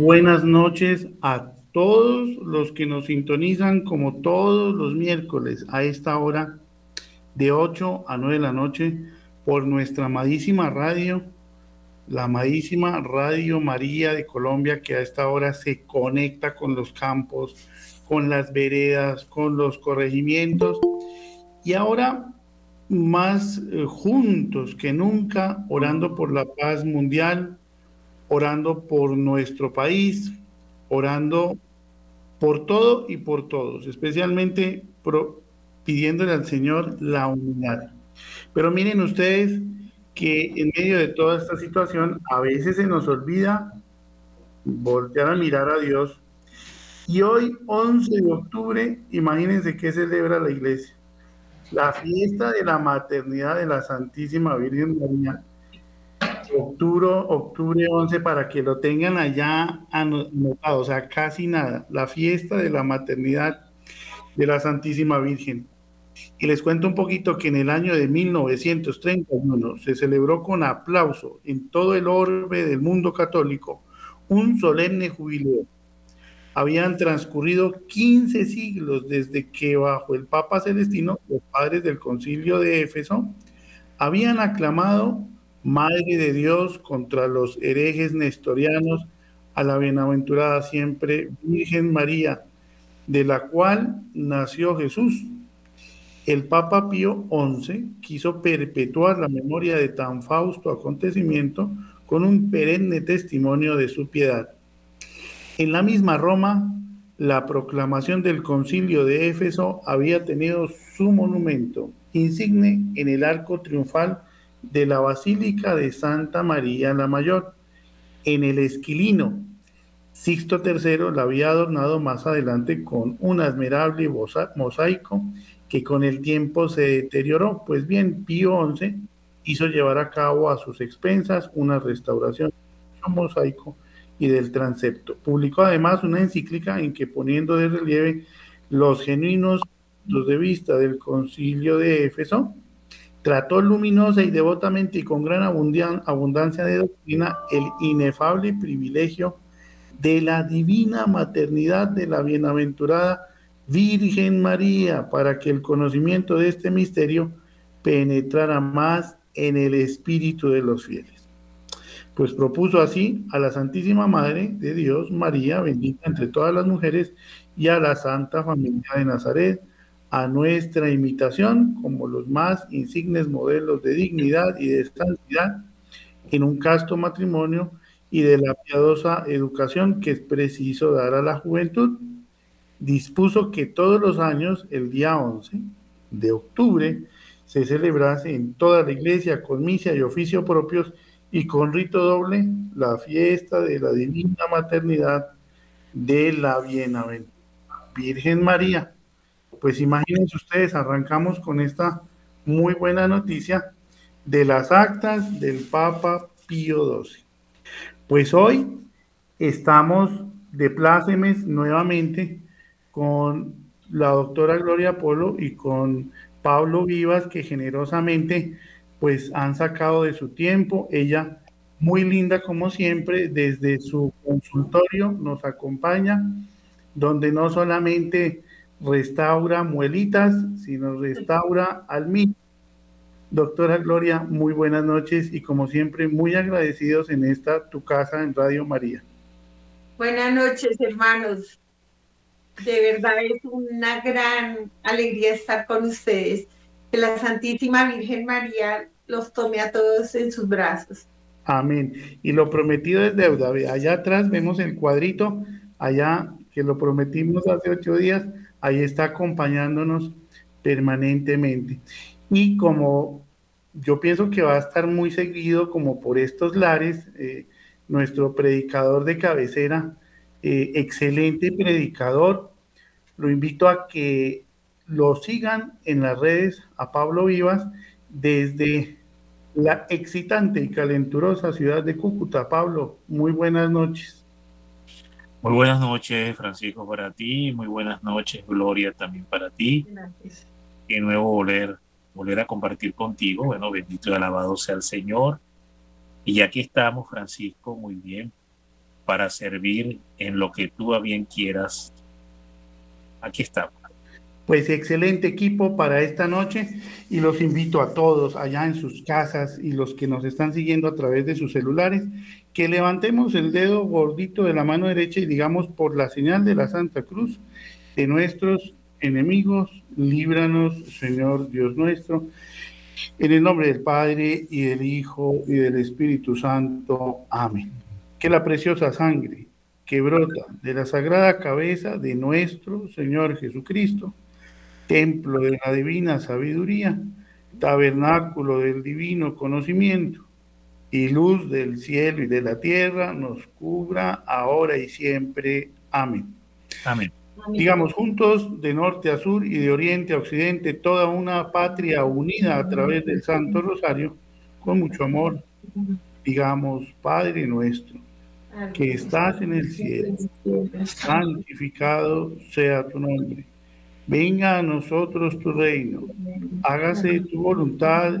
Buenas noches a todos los que nos sintonizan como todos los miércoles a esta hora de 8 a 9 de la noche por nuestra amadísima radio, la amadísima Radio María de Colombia que a esta hora se conecta con los campos, con las veredas, con los corregimientos. Y ahora más eh, juntos que nunca orando por la paz mundial, orando por nuestro país, orando por todo y por todos, especialmente pidiéndole al Señor la unidad. Pero miren ustedes que en medio de toda esta situación a veces se nos olvida voltear a mirar a Dios. Y hoy, 11 de octubre, imagínense qué celebra la iglesia. La fiesta de la maternidad de la Santísima Virgen María octubre, octubre 11 para que lo tengan allá anotado, o sea, casi nada, la fiesta de la maternidad de la Santísima Virgen. Y les cuento un poquito que en el año de 1931 se celebró con aplauso en todo el orbe del mundo católico un solemne jubileo. Habían transcurrido 15 siglos desde que bajo el Papa Celestino los padres del concilio de Éfeso habían aclamado Madre de Dios contra los herejes nestorianos, a la bienaventurada siempre Virgen María, de la cual nació Jesús. El Papa Pío XI quiso perpetuar la memoria de tan fausto acontecimiento con un perenne testimonio de su piedad. En la misma Roma, la proclamación del concilio de Éfeso había tenido su monumento insigne en el arco triunfal de la Basílica de Santa María la Mayor, en el Esquilino. Sixto III la había adornado más adelante con un admirable mosaico que con el tiempo se deterioró. Pues bien, Pío XI hizo llevar a cabo a sus expensas una restauración del mosaico y del transepto. Publicó además una encíclica en que poniendo de relieve los genuinos puntos de vista del concilio de Éfeso, trató luminosa y devotamente y con gran abundancia de doctrina el inefable privilegio de la divina maternidad de la bienaventurada Virgen María para que el conocimiento de este misterio penetrara más en el espíritu de los fieles. Pues propuso así a la Santísima Madre de Dios, María, bendita entre todas las mujeres, y a la Santa Familia de Nazaret, a nuestra imitación como los más insignes modelos de dignidad y de santidad en un casto matrimonio y de la piadosa educación que es preciso dar a la juventud, dispuso que todos los años, el día 11 de octubre, se celebrase en toda la iglesia con misa y oficio propios y con rito doble la fiesta de la divina maternidad de la bienaventurada Virgen María pues imagínense ustedes, arrancamos con esta muy buena noticia de las actas del Papa Pío XII. Pues hoy estamos de plácemes nuevamente con la doctora Gloria Polo y con Pablo Vivas, que generosamente pues han sacado de su tiempo. Ella, muy linda como siempre, desde su consultorio nos acompaña, donde no solamente restaura muelitas, sino restaura al mí. Doctora Gloria, muy buenas noches y como siempre muy agradecidos en esta tu casa en Radio María. Buenas noches, hermanos. De verdad es una gran alegría estar con ustedes. Que la Santísima Virgen María los tome a todos en sus brazos. Amén. Y lo prometido es deuda. Allá atrás vemos el cuadrito, allá que lo prometimos hace ocho días, ahí está acompañándonos permanentemente. Y como yo pienso que va a estar muy seguido como por estos lares, eh, nuestro predicador de cabecera, eh, excelente predicador, lo invito a que lo sigan en las redes a Pablo Vivas desde la excitante y calenturosa ciudad de Cúcuta. Pablo, muy buenas noches. Muy buenas noches, Francisco, para ti. Muy buenas noches, Gloria, también para ti. Gracias. De nuevo volver, volver a compartir contigo. Bueno, bendito y alabado sea el Señor. Y aquí estamos, Francisco, muy bien, para servir en lo que tú a bien quieras. Aquí estamos. Pues excelente equipo para esta noche y los invito a todos allá en sus casas y los que nos están siguiendo a través de sus celulares que levantemos el dedo gordito de la mano derecha y digamos por la señal de la Santa Cruz de nuestros enemigos, líbranos, Señor Dios nuestro, en el nombre del Padre y del Hijo y del Espíritu Santo. Amén. Que la preciosa sangre que brota de la sagrada cabeza de nuestro Señor Jesucristo, templo de la divina sabiduría, tabernáculo del divino conocimiento, y luz del cielo y de la tierra nos cubra ahora y siempre. Amén. Amén. Digamos juntos, de norte a sur y de oriente a occidente, toda una patria unida a través del Santo Rosario, con mucho amor. Digamos, Padre nuestro, que estás en el cielo, santificado sea tu nombre. Venga a nosotros tu reino, hágase tu voluntad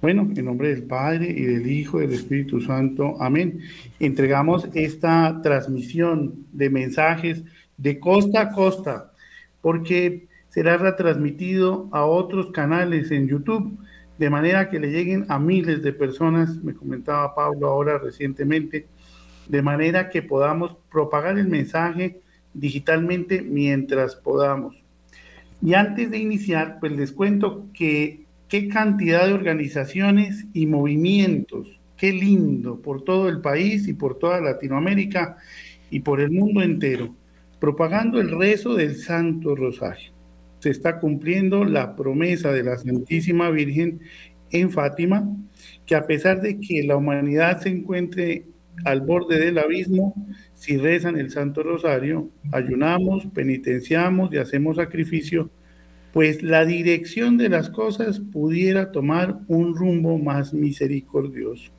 Bueno, en nombre del Padre y del Hijo y del Espíritu Santo. Amén. Entregamos esta transmisión de mensajes de costa a costa, porque será retransmitido a otros canales en YouTube, de manera que le lleguen a miles de personas, me comentaba Pablo ahora recientemente, de manera que podamos propagar el mensaje digitalmente mientras podamos. Y antes de iniciar, pues les cuento que qué cantidad de organizaciones y movimientos, qué lindo por todo el país y por toda Latinoamérica y por el mundo entero, propagando el rezo del Santo Rosario. Se está cumpliendo la promesa de la Santísima Virgen en Fátima, que a pesar de que la humanidad se encuentre al borde del abismo, si rezan el Santo Rosario, ayunamos, penitenciamos y hacemos sacrificio, pues la dirección de las cosas pudiera tomar un rumbo más misericordioso.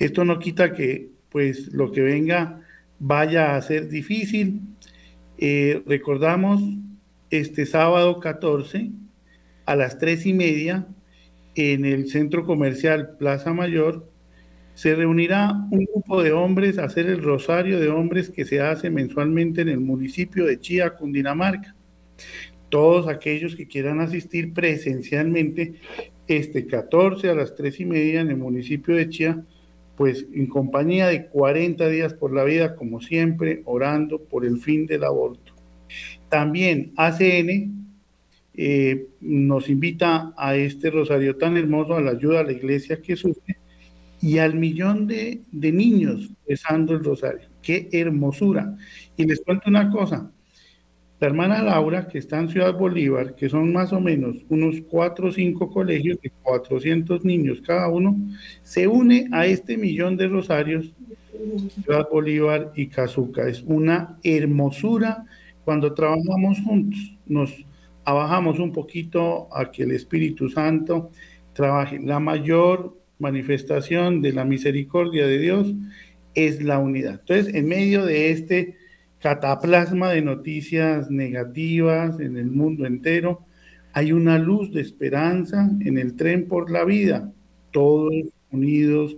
Esto no quita que pues lo que venga vaya a ser difícil. Eh, recordamos este sábado 14 a las tres y media en el centro comercial Plaza Mayor se reunirá un grupo de hombres a hacer el rosario de hombres que se hace mensualmente en el municipio de Chía, Cundinamarca todos aquellos que quieran asistir presencialmente este 14 a las 3 y media en el municipio de Chía, pues en compañía de 40 días por la vida, como siempre, orando por el fin del aborto. También ACN eh, nos invita a este rosario tan hermoso, a la ayuda a la iglesia que sufre y al millón de, de niños rezando el rosario. ¡Qué hermosura! Y les cuento una cosa, la hermana Laura, que está en Ciudad Bolívar, que son más o menos unos cuatro o cinco colegios de 400 niños cada uno, se une a este millón de rosarios, Ciudad Bolívar y Cazuca. Es una hermosura cuando trabajamos juntos. Nos abajamos un poquito a que el Espíritu Santo trabaje. La mayor manifestación de la misericordia de Dios es la unidad. Entonces, en medio de este cataplasma de noticias negativas en el mundo entero, hay una luz de esperanza en el tren por la vida, todos unidos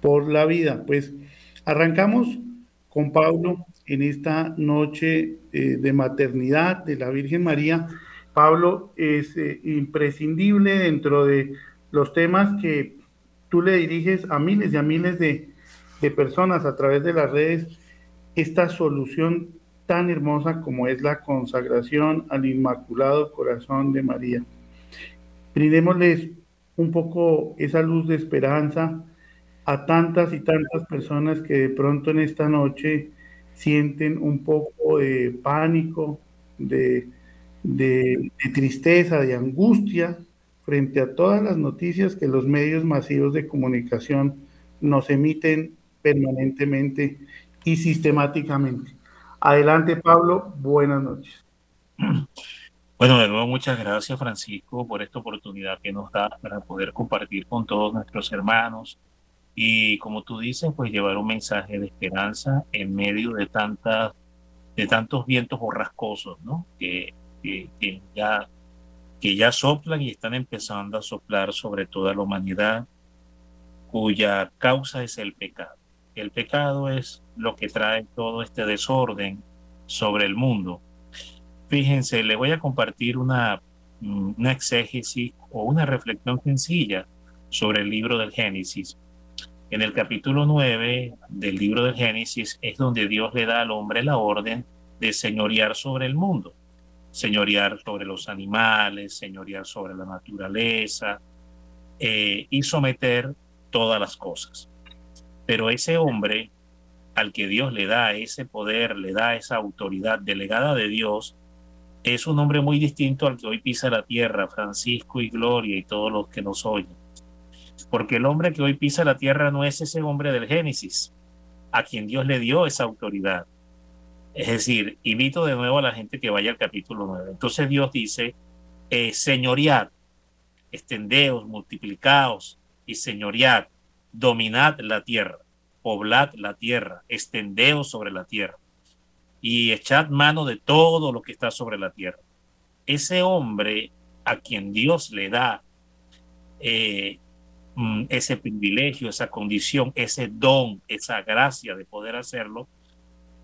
por la vida. Pues arrancamos con Pablo en esta noche eh, de maternidad de la Virgen María. Pablo es eh, imprescindible dentro de los temas que tú le diriges a miles y a miles de, de personas a través de las redes esta solución tan hermosa como es la consagración al Inmaculado Corazón de María. Brindémosles un poco esa luz de esperanza a tantas y tantas personas que de pronto en esta noche sienten un poco de pánico, de, de, tristeza, de angustia frente a todas las noticias que los medios masivos de comunicación nos emiten permanentemente y sistemáticamente. Adelante, Pablo. Buenas noches. Bueno, de nuevo, muchas gracias, Francisco, por esta oportunidad que nos da para poder compartir con todos nuestros hermanos y, como tú dices, pues llevar un mensaje de esperanza en medio de tantas de tantos vientos borrascosos, ¿no? Que, que, que, ya, que ya soplan y están empezando a soplar sobre toda la humanidad, cuya causa es el pecado. El pecado es lo que trae todo este desorden sobre el mundo. Fíjense, le voy a compartir una, mm, una exégesis o una reflexión sencilla sobre el libro del Génesis. En el capítulo 9 del libro del Génesis es donde Dios le da al hombre la orden de señorear sobre el mundo, señorear sobre los animales, señorear sobre la naturaleza eh, y someter todas las cosas. Pero ese hombre al que Dios le da ese poder, le da esa autoridad delegada de Dios, es un hombre muy distinto al que hoy pisa la tierra, Francisco y Gloria y todos los que nos oyen. Porque el hombre que hoy pisa la tierra no es ese hombre del Génesis, a quien Dios le dio esa autoridad. Es decir, invito de nuevo a la gente que vaya al capítulo 9. Entonces Dios dice, eh, señoread, extendeos, multiplicaos y señoread, dominad la tierra, poblad la tierra, extendeos sobre la tierra y echad mano de todo lo que está sobre la tierra. Ese hombre a quien Dios le da eh, mm, ese privilegio, esa condición, ese don, esa gracia de poder hacerlo,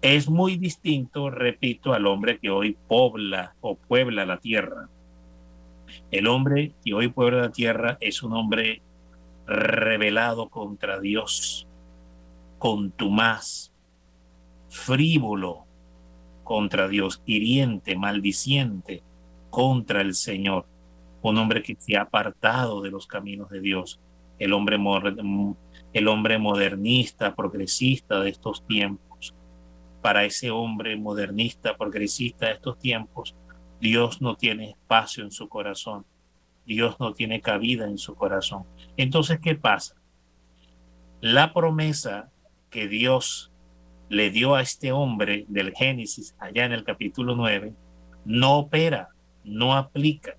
es muy distinto, repito, al hombre que hoy pobla o puebla la tierra. El hombre que hoy puebla la tierra es un hombre rebelado contra Dios, contumaz, frívolo contra Dios, hiriente, maldiciente contra el Señor. Un hombre que se ha apartado de los caminos de Dios. El hombre, el hombre modernista, progresista de estos tiempos. Para ese hombre modernista, progresista de estos tiempos, Dios no tiene espacio en su corazón Dios no tiene cabida en su corazón. Entonces, ¿qué pasa? La promesa que Dios le dio a este hombre del Génesis, allá en el capítulo 9, no opera, no aplica.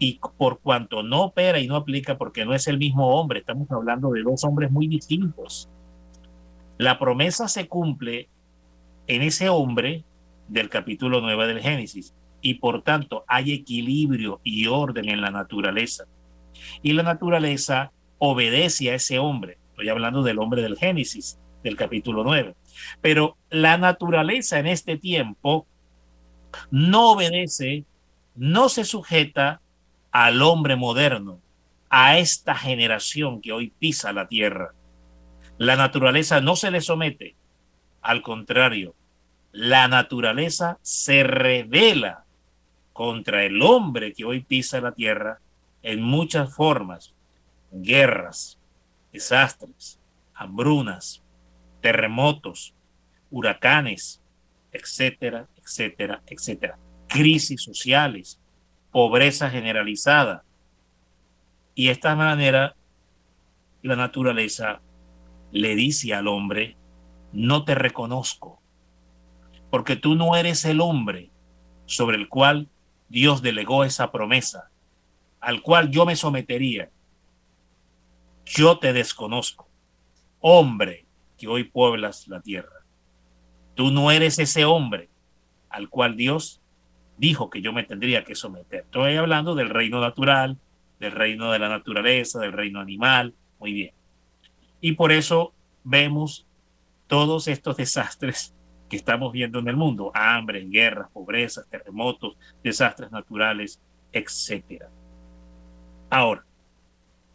Y por cuanto no opera y no aplica, porque no es el mismo hombre, estamos hablando de dos hombres muy distintos. La promesa se cumple en ese hombre del capítulo 9 del Génesis, y por tanto hay equilibrio y orden en la naturaleza. Y la naturaleza obedece a ese hombre. Estoy hablando del hombre del Génesis, del capítulo 9. Pero la naturaleza en este tiempo no obedece, no se sujeta al hombre moderno, a esta generación que hoy pisa la tierra. La naturaleza no se le somete, al contrario, la naturaleza se revela contra el hombre que hoy pisa la tierra en muchas formas, guerras, desastres, hambrunas, terremotos, huracanes, etcétera, etcétera, etcétera. Crisis sociales, pobreza generalizada. Y de esta manera la naturaleza le dice al hombre, no te reconozco, porque tú no eres el hombre sobre el cual Dios delegó esa promesa, al cual yo me sometería. Yo te desconozco, hombre que hoy pueblas la tierra. Tú no eres ese hombre al cual Dios dijo que yo me tendría que someter. Estoy hablando del reino natural, del reino de la naturaleza, del reino animal. Muy bien. Y por eso vemos todos estos desastres que estamos viendo en el mundo, hambre, guerras, pobrezas, terremotos, desastres naturales, etc. Ahora,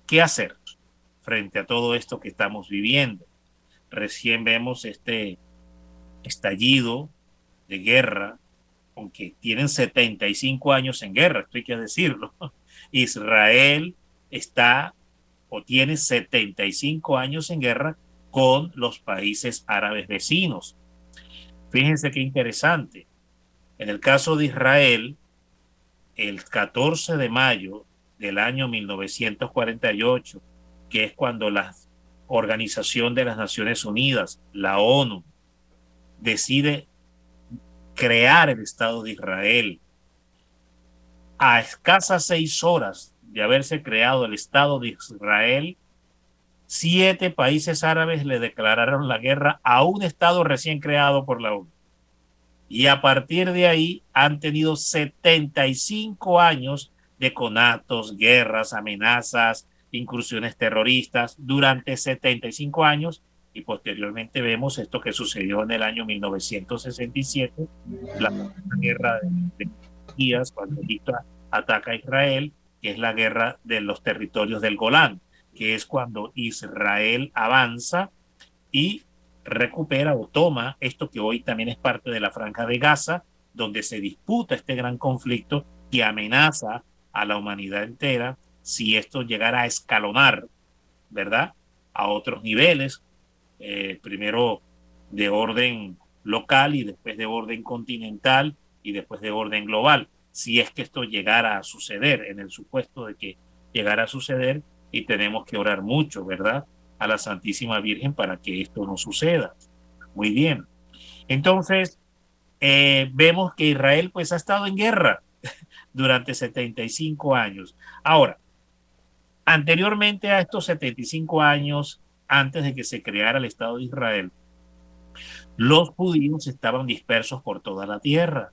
¿qué hacer frente a todo esto que estamos viviendo? Recién vemos este estallido de guerra, aunque tienen 75 años en guerra, esto hay que decirlo. Israel está o tiene 75 años en guerra con los países árabes vecinos. Fíjense qué interesante. En el caso de Israel, el 14 de mayo del año 1948, que es cuando la Organización de las Naciones Unidas, la ONU, decide crear el Estado de Israel. A escasas seis horas de haberse creado el Estado de Israel, siete países árabes le declararon la guerra a un Estado recién creado por la ONU. Y a partir de ahí han tenido 75 años de conatos, guerras, amenazas, incursiones terroristas durante 75 años y posteriormente vemos esto que sucedió en el año 1967, la guerra de días cuando Egipto ataca a Israel, que es la guerra de los territorios del Golán, que es cuando Israel avanza y recupera o toma esto que hoy también es parte de la franja de Gaza, donde se disputa este gran conflicto que amenaza a la humanidad entera si esto llegara a escalonar, ¿verdad? A otros niveles, eh, primero de orden local y después de orden continental y después de orden global. Si es que esto llegara a suceder, en el supuesto de que llegara a suceder, y tenemos que orar mucho, ¿verdad? A la Santísima Virgen para que esto no suceda. Muy bien. Entonces, eh, vemos que Israel pues ha estado en guerra durante 75 años. Ahora, anteriormente a estos 75 años, antes de que se creara el Estado de Israel, los judíos estaban dispersos por toda la tierra.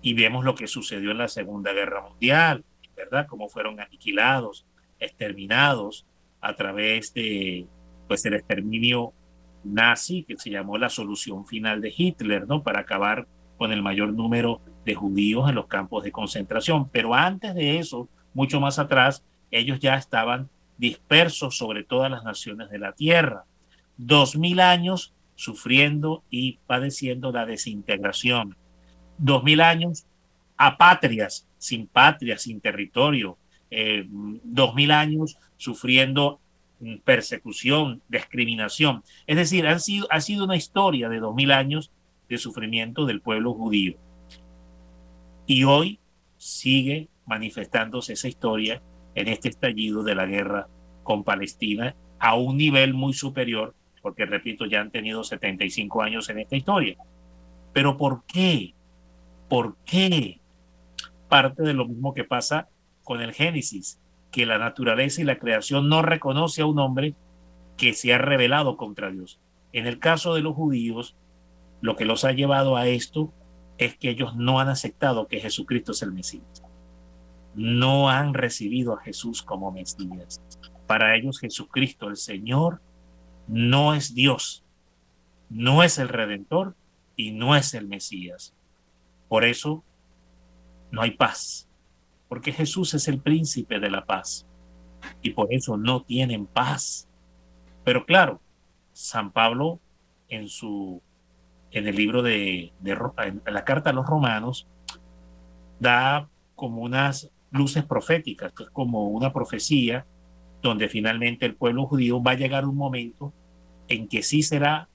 Y vemos lo que sucedió en la Segunda Guerra Mundial, ¿verdad? Cómo fueron aniquilados, exterminados a través de pues el exterminio nazi que se llamó la solución final de Hitler, ¿no? Para acabar con el mayor número de judíos en los campos de concentración. Pero antes de eso, mucho más atrás, ellos ya estaban dispersos sobre todas las naciones de la tierra. Dos mil años sufriendo y padeciendo la desintegración. Dos mil años apatrias, sin patria, sin territorio. Eh, dos mil años sufriendo persecución, discriminación. Es decir, han sido, ha sido una historia de dos mil años de sufrimiento del pueblo judío. Y hoy sigue manifestándose esa historia en este estallido de la guerra con Palestina a un nivel muy superior, porque repito, ya han tenido 75 años en esta historia. Pero ¿por qué? ¿Por qué? Parte de lo mismo que pasa con el Génesis, que la naturaleza y la creación no reconoce a un hombre que se ha rebelado contra Dios. En el caso de los judíos, lo que los ha llevado a esto es que ellos no han aceptado que Jesucristo es el Mesías no han recibido a Jesús como Mesías. Para ellos Jesucristo el Señor no es Dios, no es el Redentor y no es el Mesías. Por eso no hay paz, porque Jesús es el príncipe de la paz y por eso no tienen paz. Pero claro, San Pablo en su en el libro de, la carta a los romanos da como unas luces proféticas, que es como una profecía donde finalmente el pueblo judío va a llegar un momento en que sí será,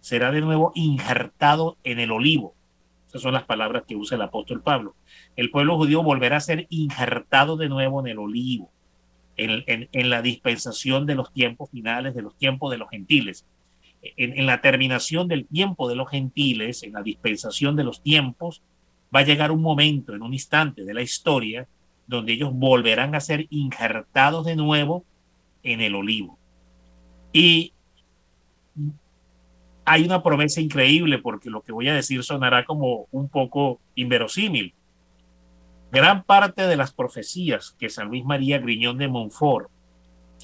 será de nuevo injertado en el olivo. Esas son las palabras que usa el apóstol Pablo. El pueblo judío volverá a ser injertado de nuevo en el olivo, en, la dispensación de los tiempos finales, de los tiempos de los gentiles. En, en la terminación del tiempo de los gentiles, en la dispensación de los tiempos, va a llegar un momento, en un instante de la historia, donde ellos volverán a ser injertados de nuevo en el olivo. Y hay una promesa increíble porque lo que voy a decir sonará como un poco inverosímil. Gran parte de las profecías que San Luis María Griñón de Montfort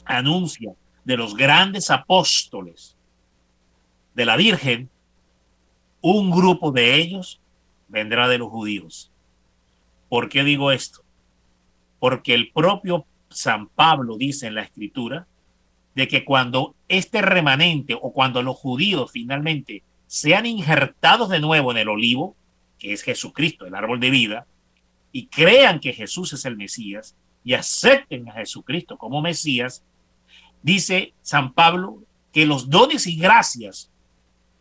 anuncia de los grandes apóstoles de la Virgen, un grupo de ellos vendrá de los judíos. ¿Por qué digo esto? porque el propio San Pablo dice en la escritura de que cuando este remanente o cuando los judíos finalmente sean injertados de nuevo en el olivo, que es Jesucristo, el árbol de vida, y crean que Jesús es el Mesías y acepten a Jesucristo como Mesías, dice San Pablo que los dones y gracias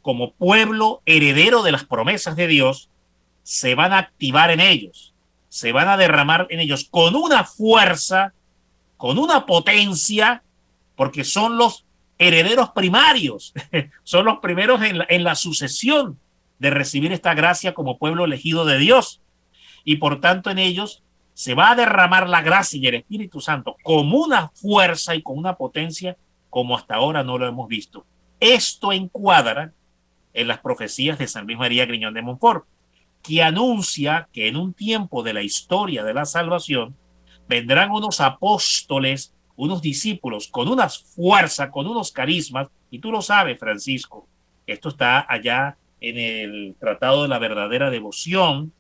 como pueblo heredero de las promesas de Dios se van a activar en ellos, se van a derramar en ellos con una fuerza, con una potencia, porque son los herederos primarios, son los primeros en la, en la sucesión de recibir esta gracia como pueblo elegido de Dios. Y por tanto en ellos se va a derramar la gracia y el Espíritu Santo como una fuerza y con una potencia como hasta ahora no lo hemos visto. Esto encuadra en las profecías de San Luis María Griñón de Montfort, que anuncia que en un tiempo de la historia de la salvación vendrán unos apóstoles, unos discípulos con una fuerza, con unos carismas, y tú lo sabes, Francisco, esto está allá en el Tratado de la Verdadera Devoción,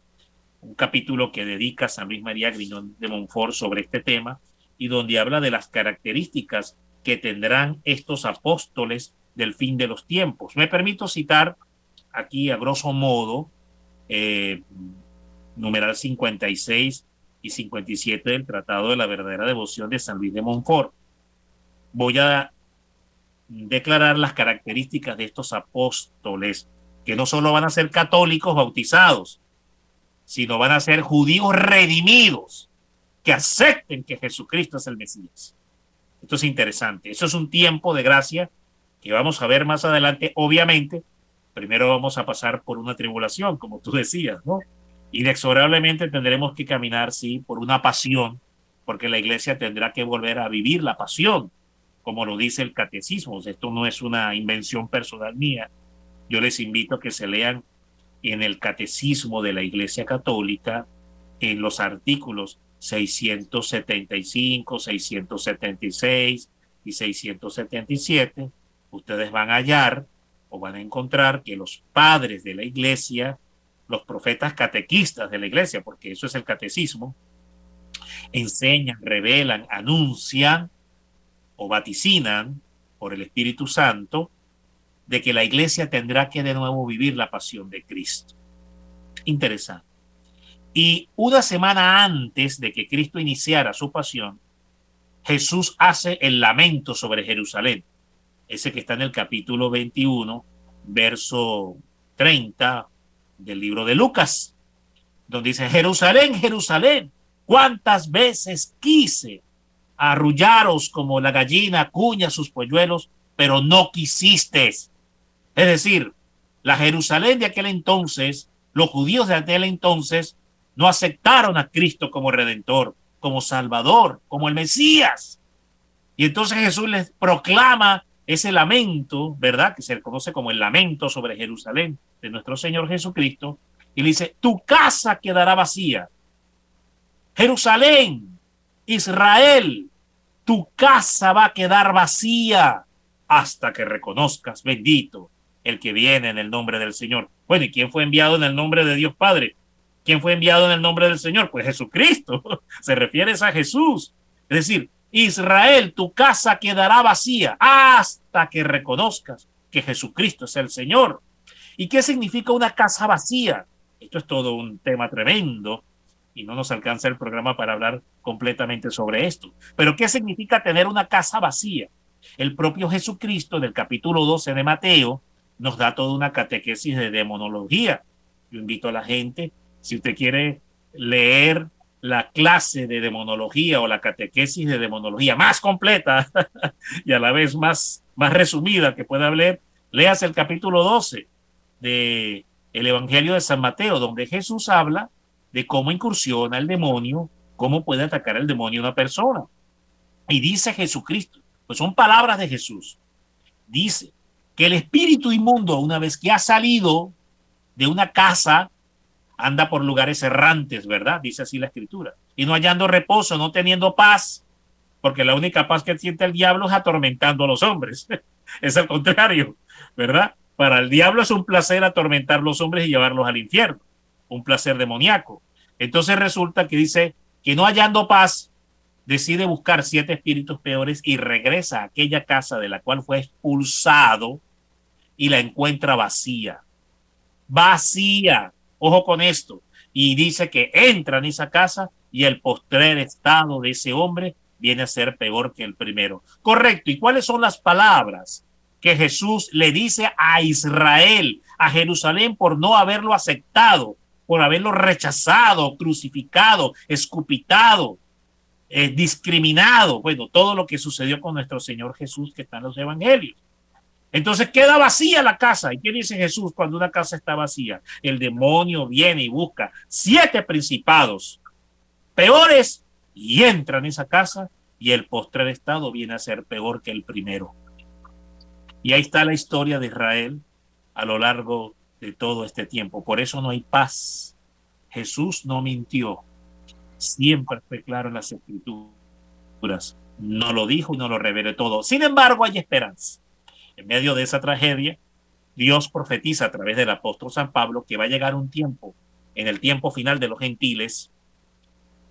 un capítulo que dedica San Luis María Griñón de Montfort sobre este tema, y donde habla de las características que tendrán estos apóstoles del fin de los tiempos. Me permito citar aquí a grosso modo eh, numeral 56 y 57 del Tratado de la Verdadera Devoción de San Luis de Montfort. Voy a declarar las características de estos apóstoles, que no solo van a ser católicos bautizados, sino van a ser judíos redimidos, que acepten que Jesucristo es el Mesías. Esto es interesante. Eso es un tiempo de gracia que vamos a ver más adelante. Obviamente, primero vamos a pasar por una tribulación, como tú decías, ¿no? Inexorablemente tendremos que caminar, sí, por una pasión, porque la iglesia tendrá que volver a vivir la pasión, como lo dice el catecismo. Esto no es una invención personal mía. Yo les invito a que se lean en el catecismo de la iglesia católica, en los artículos 675, 676 y 677, ustedes van a hallar o van a encontrar que los padres de la iglesia, los profetas catequistas de la iglesia, porque eso es el catecismo, enseñan, revelan, anuncian o vaticinan por el Espíritu Santo de que la iglesia tendrá que de nuevo vivir la pasión de Cristo. Interesante. Y una semana antes de que Cristo iniciara su pasión, Jesús hace el lamento sobre Jerusalén, ese que está en el capítulo 21, verso 30 del libro de Lucas, donde dice, Jerusalén, Jerusalén, cuántas veces quise arrullaros como la gallina cuña sus polluelos, pero no quisiste. Es decir, la Jerusalén de aquel entonces, los judíos de aquel entonces, no aceptaron a Cristo como redentor, como salvador, como el Mesías. Y entonces Jesús les proclama ese lamento, ¿verdad? Que se conoce como el lamento sobre Jerusalén de nuestro Señor Jesucristo. Y le dice, tu casa quedará vacía. Jerusalén, Israel, tu casa va a quedar vacía hasta que reconozcas, bendito, el que viene en el nombre del Señor. Bueno, ¿y quién fue enviado en el nombre de Dios Padre? ¿Quién fue enviado en el nombre del Señor? Pues Jesucristo. Se refiere a Jesús. Es decir, Israel, tu casa quedará vacía hasta que reconozcas que Jesucristo es el Señor. ¿Y qué significa una casa vacía? Esto es todo un tema tremendo y no nos alcanza el programa para hablar completamente sobre esto. Pero ¿qué significa tener una casa vacía? El propio Jesucristo del capítulo 12 de Mateo nos da toda una catequesis de demonología. Yo invito a la gente si usted quiere leer la clase de demonología o la catequesis de demonología más completa y a la vez más, más resumida que pueda leer, léase el capítulo 12 de el Evangelio de San Mateo, donde Jesús habla de cómo incursiona el demonio, cómo puede atacar el demonio a una persona. Y dice Jesucristo, pues son palabras de Jesús, dice que el espíritu inmundo, una vez que ha salido de una casa anda por lugares errantes, ¿verdad? Dice así la escritura. Y no hallando reposo, no teniendo paz, porque la única paz que siente el diablo es atormentando a los hombres. es al contrario, ¿verdad? Para el diablo es un placer atormentar a los hombres y llevarlos al infierno, un placer demoníaco. Entonces resulta que dice que no hallando paz, decide buscar siete espíritus peores y regresa a aquella casa de la cual fue expulsado y la encuentra vacía. Vacía Ojo con esto. Y dice que entra en esa casa y el postrer estado de ese hombre viene a ser peor que el primero. Correcto. ¿Y cuáles son las palabras que Jesús le dice a Israel, a Jerusalén, por no haberlo aceptado, por haberlo rechazado, crucificado, escupitado, eh, discriminado? Bueno, todo lo que sucedió con nuestro Señor Jesús que está en los evangelios. Entonces queda vacía la casa. ¿Y qué dice Jesús cuando una casa está vacía? El demonio viene y busca siete principados peores y entra en esa casa y el postrer estado viene a ser peor que el primero. Y ahí está la historia de Israel a lo largo de todo este tiempo. Por eso no hay paz. Jesús no mintió. Siempre fue claro en las escrituras. No lo dijo y no lo reveló todo. Sin embargo, hay esperanza. En medio de esa tragedia, Dios profetiza a través del apóstol San Pablo que va a llegar un tiempo, en el tiempo final de los gentiles,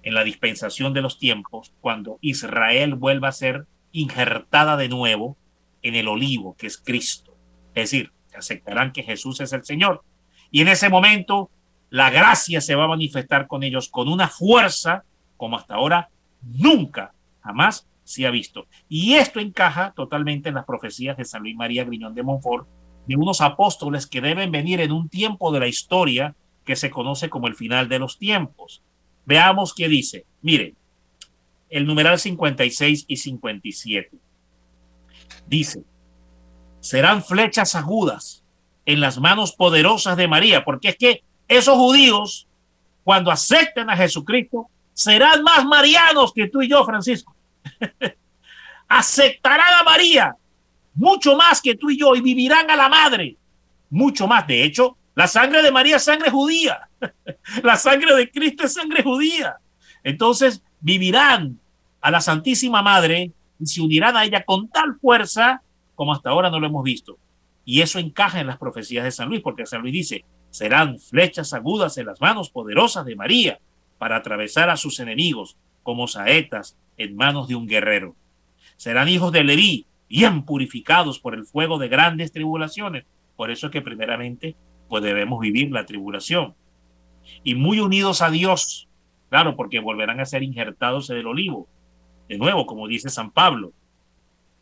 en la dispensación de los tiempos, cuando Israel vuelva a ser injertada de nuevo en el olivo, que es Cristo. Es decir, aceptarán que Jesús es el Señor. Y en ese momento, la gracia se va a manifestar con ellos con una fuerza como hasta ahora nunca, jamás se ha visto. Y esto encaja totalmente en las profecías de San Luis María Griñón de Montfort, de unos apóstoles que deben venir en un tiempo de la historia que se conoce como el final de los tiempos. Veamos qué dice. Miren, el numeral 56 y 57. Dice, serán flechas agudas en las manos poderosas de María, porque es que esos judíos, cuando acepten a Jesucristo, serán más marianos que tú y yo, Francisco. Aceptarán a María mucho más que tú y yo y vivirán a la madre mucho más. De hecho, la sangre de María es sangre judía. La sangre de Cristo es sangre judía. Entonces vivirán a la Santísima Madre y se unirán a ella con tal fuerza como hasta ahora no lo hemos visto. Y eso encaja en las profecías de San Luis, porque San Luis dice, serán flechas agudas en las manos poderosas de María para atravesar a sus enemigos como saetas en manos de un guerrero. Serán hijos de Leví, bien purificados por el fuego de grandes tribulaciones. Por eso es que primeramente pues debemos vivir la tribulación. Y muy unidos a Dios, claro, porque volverán a ser injertados en el olivo. De nuevo, como dice San Pablo,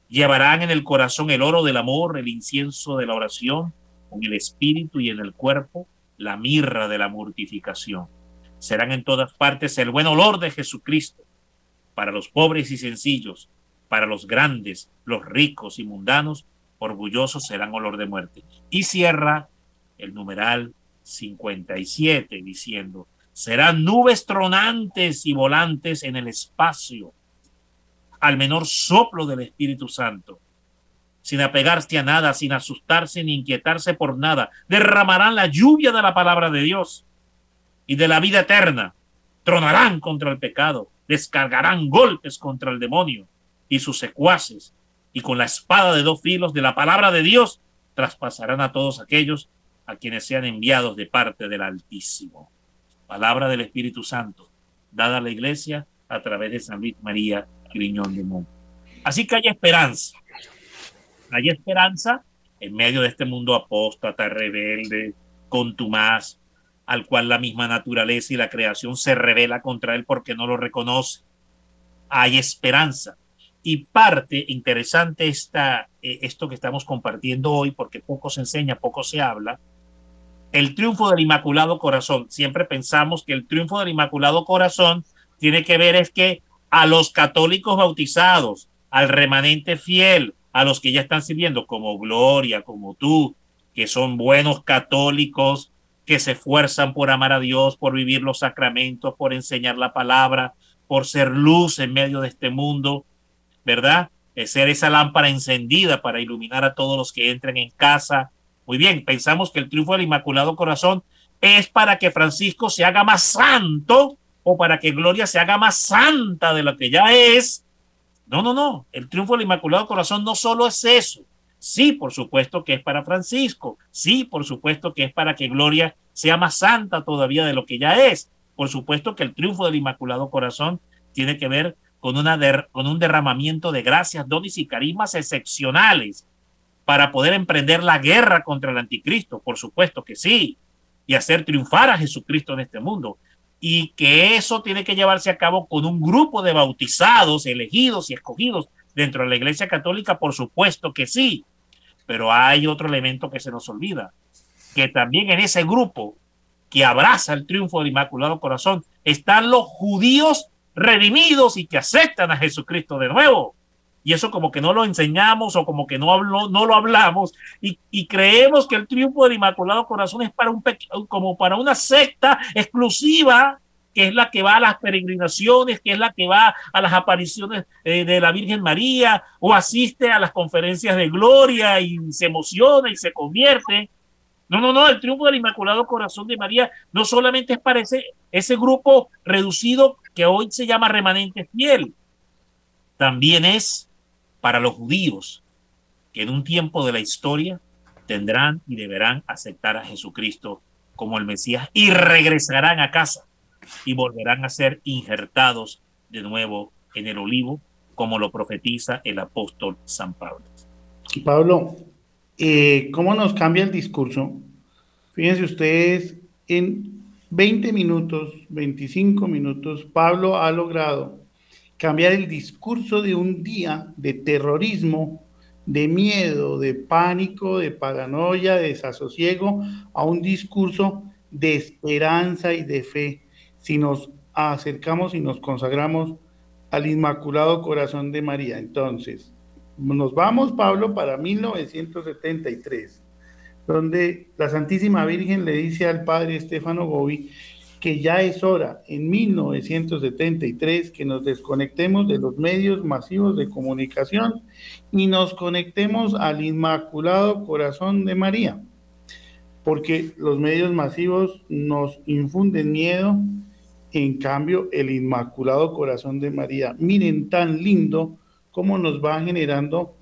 llevarán en el corazón el oro del amor, el incienso de la oración, con el espíritu y en el cuerpo la mirra de la mortificación. Serán en todas partes el buen olor de Jesucristo, para los pobres y sencillos, para los grandes, los ricos y mundanos, orgullosos serán olor de muerte. Y cierra el numeral 57 diciendo, serán nubes tronantes y volantes en el espacio al menor soplo del Espíritu Santo. Sin apegarse a nada, sin asustarse ni inquietarse por nada, derramarán la lluvia de la palabra de Dios y de la vida eterna. Tronarán contra el pecado, descargarán golpes contra el demonio y sus secuaces, y con la espada de dos filos de la palabra de Dios traspasarán a todos aquellos a quienes sean enviados de parte del Altísimo. Palabra del Espíritu Santo, dada a la iglesia a través de San Luis María Griñón de Mont. Así que hay esperanza. Hay esperanza en medio de este mundo apóstata, rebelde, contumaz, al cual la misma naturaleza y la creación se revela contra él porque no lo reconoce. Hay esperanza. Y parte interesante está eh, esto que estamos compartiendo hoy, porque poco se enseña, poco se habla, el triunfo del Inmaculado Corazón. Siempre pensamos que el triunfo del Inmaculado Corazón tiene que ver es que a los católicos bautizados, al remanente fiel, a los que ya están sirviendo como Gloria, como tú, que son buenos católicos, que se esfuerzan por amar a Dios, por vivir los sacramentos, por enseñar la palabra, por ser luz en medio de este mundo, ¿verdad? ser esa lámpara encendida para iluminar a todos los que entren en casa, muy bien, pensamos que el triunfo del Inmaculado Corazón es para que Francisco se haga más santo o para que Gloria se haga más santa de lo que ya es. No, no, no. El triunfo del Inmaculado Corazón no solo es eso. Sí, por supuesto que es para Francisco. Sí, por supuesto que es para que Gloria sea más santa todavía de lo que ya es. Por supuesto que el triunfo del Inmaculado Corazón tiene que ver con, una con un derramamiento de gracias, dones y carismas excepcionales para poder emprender la guerra contra el anticristo, por supuesto que sí. y hacer triunfar a Jesucristo en este mundo. Y que eso tiene que llevarse a cabo con un grupo de bautizados, elegidos y escogidos dentro de la Iglesia Católica, por supuesto que sí. Pero hay otro elemento que se nos olvida, que también en ese grupo que abraza el triunfo del Inmaculado Corazón están los judíos redimidos y que aceptan a Jesucristo de nuevo. Y eso como que no lo enseñamos o como que no, hablo, no lo hablamos y, creemos que el triunfo del Inmaculado Corazón es para un como para una secta exclusiva que es la que va a las peregrinaciones, que es la que va a las apariciones eh, de la Virgen María o asiste a las conferencias de gloria y se emociona y se convierte. No, no, no, el triunfo del Inmaculado Corazón de María no solamente es para ese, ese grupo reducido que hoy se llama remanente fiel, también es para los judíos que en un tiempo de la historia tendrán y deberán aceptar a Jesucristo como el Mesías y regresarán a casa y volverán a ser injertados de nuevo en el olivo, como lo profetiza el apóstol San Pablo. Pablo, eh, ¿cómo nos cambia el discurso? Fíjense ustedes, en 20 minutos, 25 minutos, Pablo ha logrado cambiar el discurso de un día de terrorismo, de miedo, de pánico, de paranoia, de desasosiego, a un discurso de esperanza y de fe. Si nos acercamos y nos consagramos al Inmaculado Corazón de María. Entonces, nos vamos, Pablo, para 1973, donde la Santísima Virgen le dice al padre Estefano Gobi que ya es hora, en 1973, que nos desconectemos de los medios masivos de comunicación y nos conectemos al Inmaculado Corazón de María, porque los medios masivos nos infunden miedo, en cambio el Inmaculado Corazón de María, miren tan lindo cómo nos va generando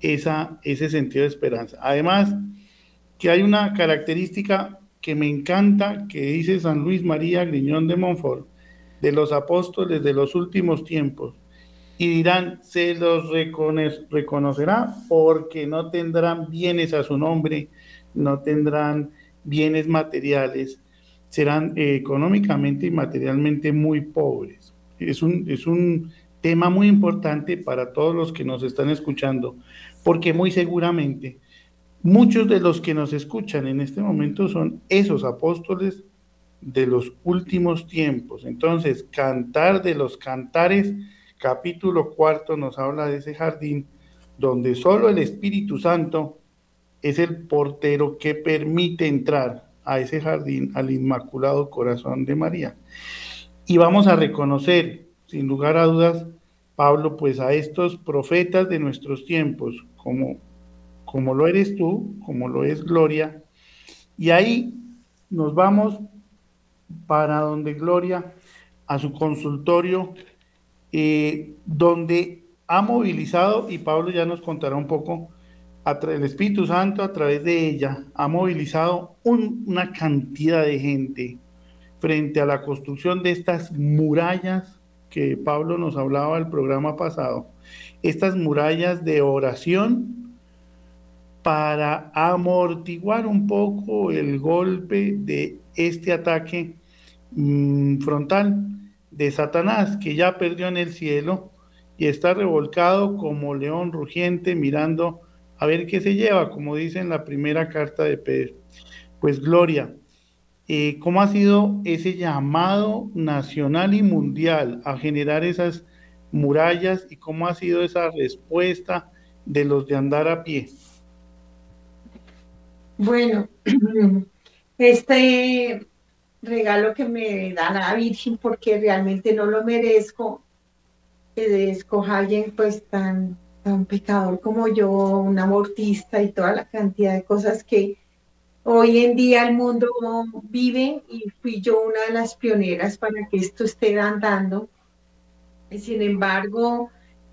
esa, ese sentido de esperanza. Además, que hay una característica que me encanta que dice San Luis María Griñón de Montfort, de los apóstoles de los últimos tiempos, y dirán, se los reconocerá porque no tendrán bienes a su nombre, no tendrán bienes materiales, serán económicamente y materialmente muy pobres. Es un, es un tema muy importante para todos los que nos están escuchando, porque muy seguramente muchos de los que nos escuchan en este momento son esos apóstoles de los últimos tiempos. Entonces, Cantar de los Cantares, capítulo cuarto, nos habla de ese jardín donde solo el Espíritu Santo es el portero que permite entrar a ese jardín, al Inmaculado Corazón de María. Y vamos a reconocer sin lugar a dudas, Pablo, pues a estos profetas de nuestros tiempos, como, como lo eres tú, como lo es Gloria, y ahí nos vamos para donde Gloria, a su consultorio, eh, donde ha movilizado, y Pablo ya nos contará un poco, el Espíritu Santo a través de ella ha movilizado una cantidad de gente frente a la construcción de estas murallas que Pablo nos hablaba el programa pasado, estas murallas de oración para amortiguar un poco el golpe de este ataque mm, frontal de Satanás, que ya perdió en el cielo y está revolcado como león rugiente mirando a ver qué se lleva, como dice en la primera carta de Pedro. Pues gloria, eh, ¿cómo ha sido ese llamado nacional y mundial a generar esas murallas y cómo ha sido esa respuesta de los de andar a pie? Bueno, este regalo que me da la Virgen, porque realmente no lo merezco, que escoja alguien pues tan, tan pecador como yo, un abortista y toda la cantidad de cosas que Hoy en día el mundo vive y fui yo una de las pioneras para que esto esté andando. Sin embargo,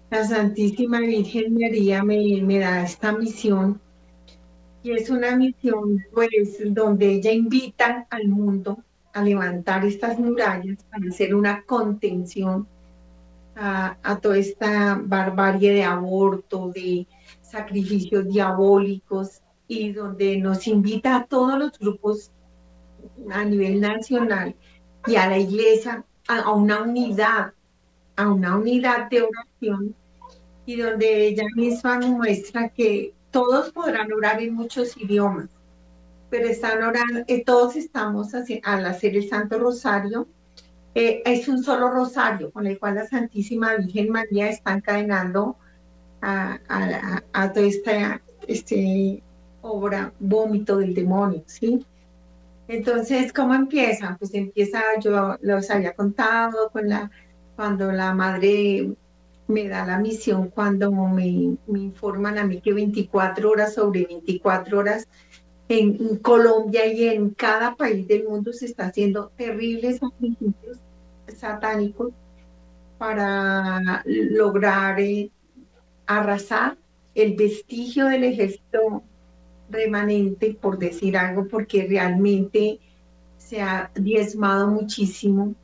la Santísima Virgen María me, me da esta misión y es una misión pues donde ella invita al mundo a levantar estas murallas para hacer una contención a, a, toda esta barbarie de aborto, de sacrificios diabólicos, y donde nos invita a todos los grupos a nivel nacional y a la iglesia a, una unidad, a una unidad de oración y donde ella misma muestra que todos podrán orar en muchos idiomas, pero están orando, eh, todos estamos al hacer el Santo Rosario, eh, es un solo rosario con el cual la Santísima Virgen María está encadenando a, a, toda esta este, obra, vómito del demonio, ¿sí? Entonces, ¿cómo empieza? Pues empieza, yo los había contado con la, cuando la madre me da la misión, cuando me, informan a mí que 24 horas sobre 24 horas en, Colombia y en cada país del mundo se está haciendo terribles sacrificios satánicos para lograr eh, arrasar el vestigio del ejército remanente, por decir algo, porque realmente se ha diezmado muchísimo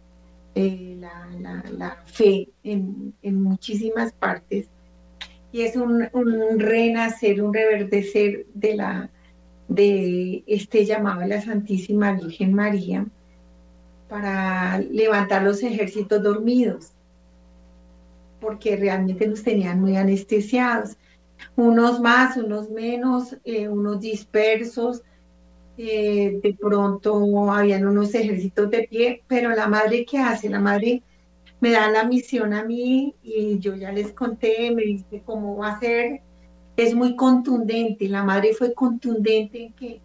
eh, la, fe en, muchísimas partes. Y es un, renacer, un reverdecer de, la, de este llamado a la Santísima Virgen María para levantar los ejércitos dormidos, porque realmente los tenían muy anestesiados unos más, unos menos, eh, unos dispersos, eh, de pronto habían unos ejércitos de pie, pero la madre, ¿qué hace? La madre me da la misión a mí y yo ya les conté, me dice cómo va a ser, es muy contundente, la madre fue contundente en que,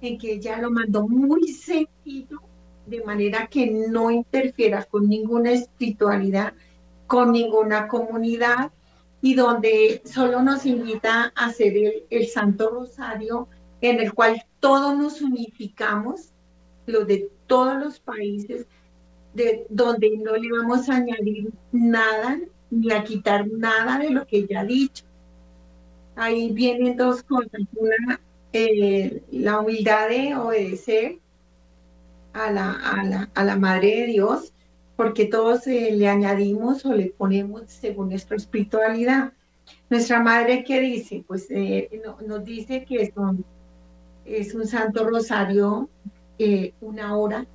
en que ella lo mandó muy sencillo, de manera que no interfiera con ninguna espiritualidad, con ninguna comunidad, y donde solo nos invita a hacer el, Santo Rosario, en el cual todos nos unificamos, los de todos los países, de, donde no le vamos a añadir nada ni a quitar nada de lo que ya ha dicho. Ahí vienen dos cosas. Una, eh, la humildad de obedecer a la, a la, a la Madre de Dios porque todos eh, le añadimos o le ponemos según nuestra espiritualidad. Nuestra madre, ¿qué dice? Pues eh, nos dice que es un, es un santo rosario, eh, una hora,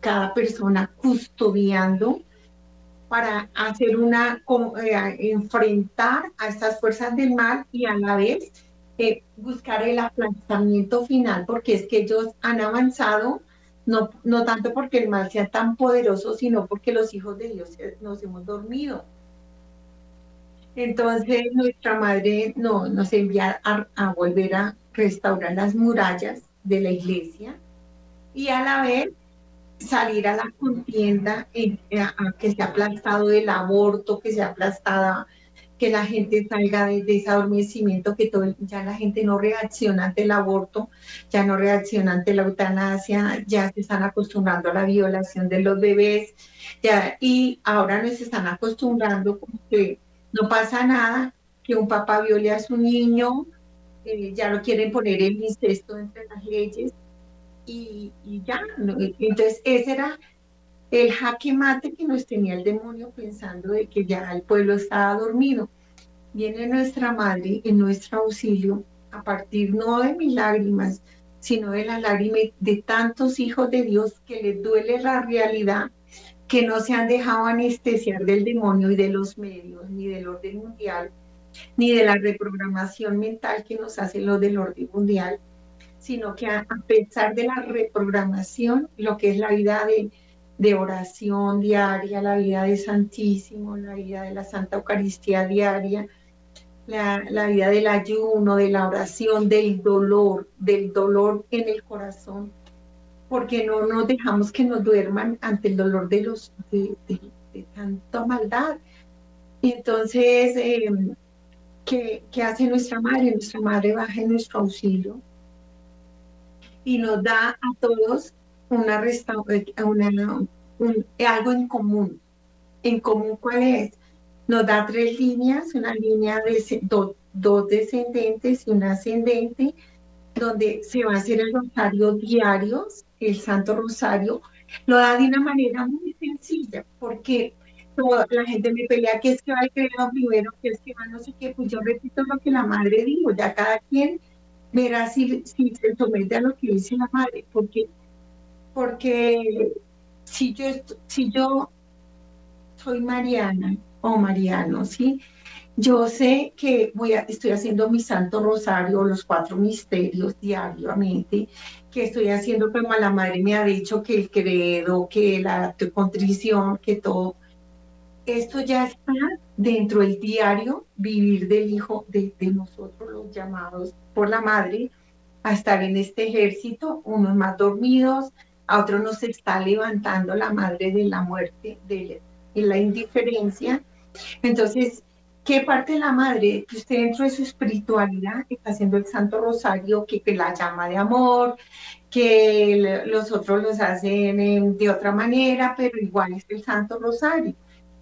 cada persona custodiando para hacer una, enfrentar a estas fuerzas del mal y a la vez buscar el aplastamiento final, porque es que ellos han avanzado no, no tanto porque el mal sea tan poderoso, sino porque los hijos de Dios nos hemos dormido. Entonces nuestra madre no, nos envía a, volver a restaurar las murallas de la iglesia y a la vez salir a la contienda en, que se ha aplastado el aborto, que se ha aplastado que la gente salga de, ese adormecimiento, que todo, ya la gente no reacciona ante el aborto, ya no reacciona ante la eutanasia, ya se están acostumbrando a la violación de los bebés, ya, y ahora nos están acostumbrando como que no pasa nada, que un papá viole a su niño, eh, ya lo quieren poner el incesto entre las leyes, y, ya, entonces ese era el jaque mate que nos tenía el demonio pensando de que ya el pueblo estaba dormido. Viene nuestra madre en nuestro auxilio a partir no de mis lágrimas, sino de la lágrima de tantos hijos de Dios que les duele la realidad, que no se han dejado anestesiar del demonio y de los medios, ni del orden mundial, ni de la reprogramación mental que nos hace lo del orden mundial, sino que a pesar de la reprogramación, lo que es la vida de de oración diaria, la vida de Santísimo, la vida de la Santa Eucaristía diaria, la, vida del ayuno, de la oración, del dolor, del dolor en el corazón, porque no nos dejamos que nos duerman ante el dolor de los de, tanta maldad. Y entonces, em, ¿qué, ¿qué, hace nuestra madre? Nuestra madre baja en nuestro auxilio y nos da a todos una, eh, una algo en común. ¿En común cuál es? Nos da tres líneas, una línea de dos descendentes y una ascendente, donde se va a hacer el rosario diarios, el Santo Rosario. Lo da de una manera muy sencilla, porque toda la gente me pelea que es que va a creer primero, que es que va no sé qué, pues yo repito lo que la madre dijo, ya cada quien verá si, si se somete a lo que dice la madre, porque porque si yo, si yo soy Mariana o Mariano, ¿sí? Yo sé que voy a, estoy haciendo mi Santo Rosario, los cuatro misterios diariamente, que estoy haciendo como la madre me ha dicho que el credo, que la contrición, que todo. Esto ya está dentro del diario vivir del hijo de, de nosotros, los llamados por la madre, a estar en este ejército, unos más dormidos, a otros nos está levantando la madre de la muerte, de, la indiferencia. Entonces, ¿qué parte de la madre que usted dentro de su espiritualidad está haciendo el Santo Rosario, que, la llama de amor, que los otros los hacen de otra manera, pero igual es el Santo Rosario,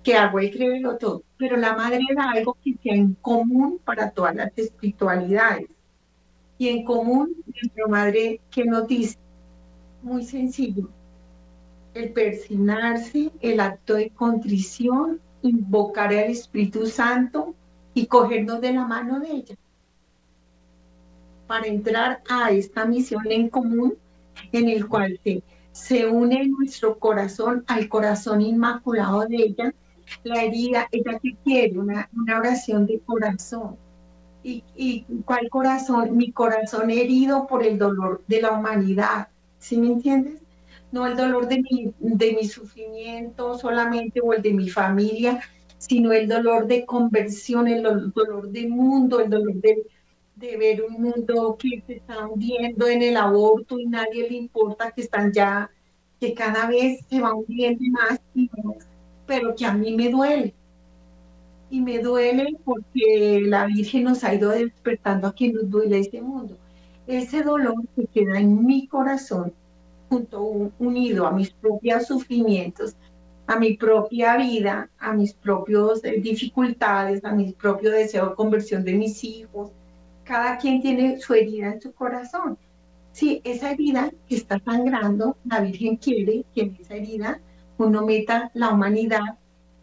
que hago y créelo todo. Pero la madre era algo que sea en común para todas las espiritualidades. Y en común, nuestra madre, que nos dice? Muy sencillo. El persignarse, el acto de contrición, invocar al Espíritu Santo y cogernos de la mano de ella para entrar a esta misión en común en el cual se, une nuestro corazón al corazón inmaculado de ella, la herida, ella que quiere una, una oración de corazón. ¿Y, ¿Y cuál corazón? Mi corazón herido por el dolor de la humanidad, ¿sí me entiendes? No el dolor de mi, de mi sufrimiento solamente o el de mi familia, sino el dolor de conversión, el dolor del mundo, el dolor de, de ver un mundo que se está hundiendo en el aborto y nadie le importa que están ya, que cada vez se va hundiendo más y más, pero que a mí me duele. Y me duele porque la Virgen nos ha ido despertando a que nos duele este mundo ese dolor que queda en mi corazón, junto unido a mis propios sufrimientos, a mi propia vida, a mis propias eh, dificultades, a mi propio deseo de conversión de mis hijos. Cada quien tiene su herida en su corazón. Si esa herida que está sangrando, la Virgen quiere que en esa herida uno meta la humanidad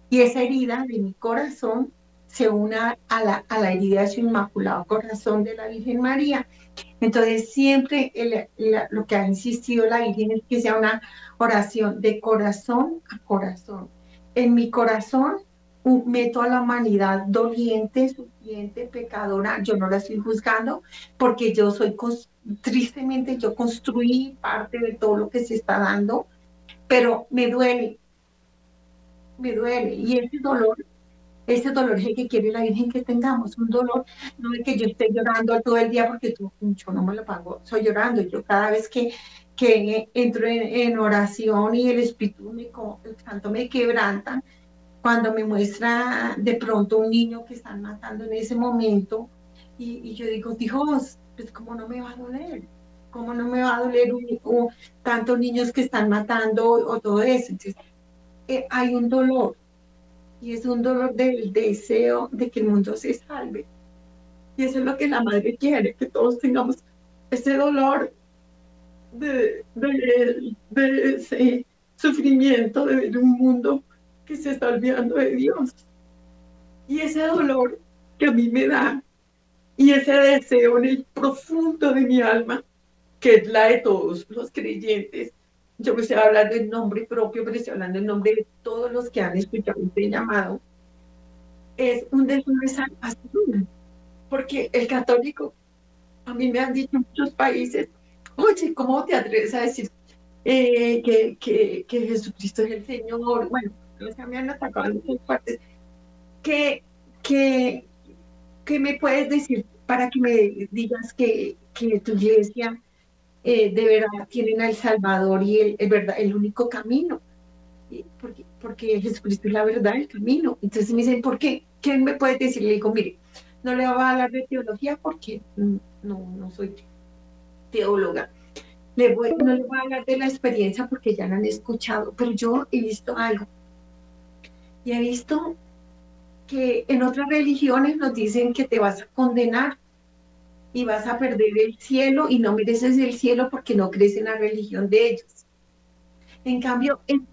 y esa herida de mi corazón se una a la, a la herida de su inmaculado corazón de la Virgen María entonces, siempre lo que ha insistido la Virgen es que sea una oración de corazón a corazón. En mi corazón meto a la humanidad doliente, sufriente, pecadora. Yo no la estoy juzgando porque yo soy, tristemente, yo construí parte de todo lo que se está dando, pero me duele, me duele. Y ese dolor ese dolor es el que quiere la Virgen que tengamos, un dolor, no es que yo esté llorando todo el día porque tú, yo no me lo pago, soy llorando, yo cada vez que, que entro en, oración y el Espíritu, me, el Santo me quebranta, cuando me muestra de pronto un niño que están matando en ese momento, y, yo digo, Dios, pues cómo no me va a doler, cómo no me va a doler un, tantos niños que están matando o, todo eso. Entonces, eh, hay un dolor, y es un dolor del deseo de que el mundo se salve. Y eso es lo que la madre quiere, que todos tengamos ese dolor de, de, ese sufrimiento de un mundo que se está olvidando de Dios. Y ese dolor que a mí me da y ese deseo en el profundo de mi alma, que es la de todos los creyentes, yo me estoy hablando en nombre propio, pero estoy hablando en nombre de todos los que han escuchado este llamado, es un deseo de salvación. Porque el católico, a mí me han dicho en muchos países, oye, ¿cómo te atreves a decir eh, que, que, que, Jesucristo es el Señor? Bueno, me han atacado en muchas partes. ¿Qué, qué, qué me puedes decir para que me digas que, que tu iglesia eh, de verdad tienen al Salvador y el, verdad, el único camino. Porque, porque Jesucristo es la verdad, el camino. Entonces me dicen, ¿por qué? ¿Quién me puede decir? Le digo, mire, no le voy a hablar de teología porque no, no soy teóloga. Le voy, no le voy a hablar de la experiencia porque ya la han escuchado, pero yo he visto algo. Y he visto que en otras religiones nos dicen que te vas a condenar y vas a perder el cielo y no mereces el cielo porque no crees en la religión de ellos. En cambio, en